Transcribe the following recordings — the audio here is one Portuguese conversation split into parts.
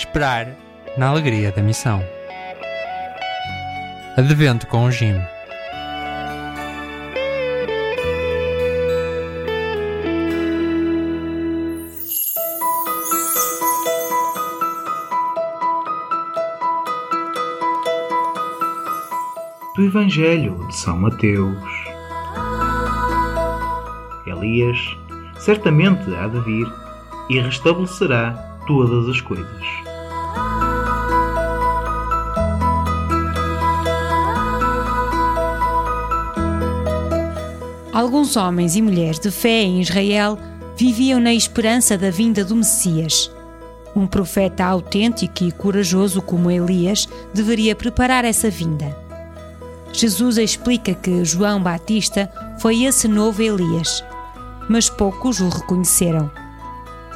Esperar na alegria da missão. Advento com o Jim. do Evangelho de São Mateus. Elias certamente há de vir e restabelecerá todas as coisas. Alguns homens e mulheres de fé em Israel viviam na esperança da vinda do Messias. Um profeta autêntico e corajoso como Elias deveria preparar essa vinda. Jesus explica que João Batista foi esse novo Elias, mas poucos o reconheceram.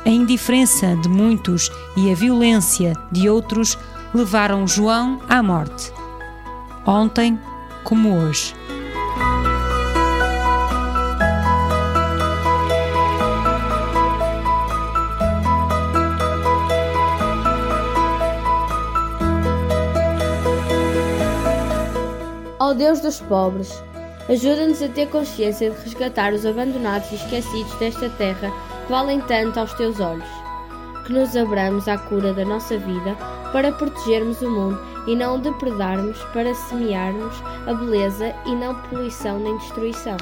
A indiferença de muitos e a violência de outros levaram João à morte. Ontem, como hoje. Ó Deus dos pobres, ajuda-nos a ter consciência de resgatar os abandonados e esquecidos desta terra valem tanto aos teus olhos. Que nos abramos à cura da nossa vida para protegermos o mundo e não depredarmos para semearmos a beleza e não poluição nem destruição.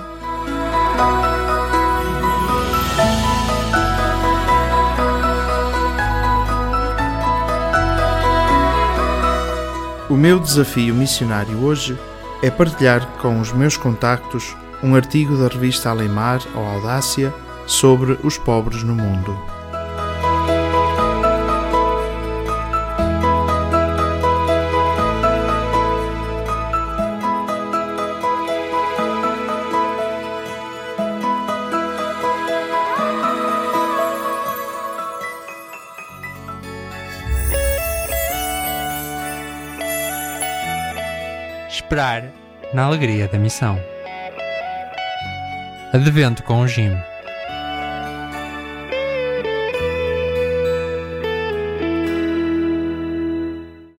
O meu desafio missionário hoje é partilhar com os meus contactos um artigo da revista Alemar ou Audácia sobre os pobres no mundo. Esperar na alegria da missão. Advento com o Jim.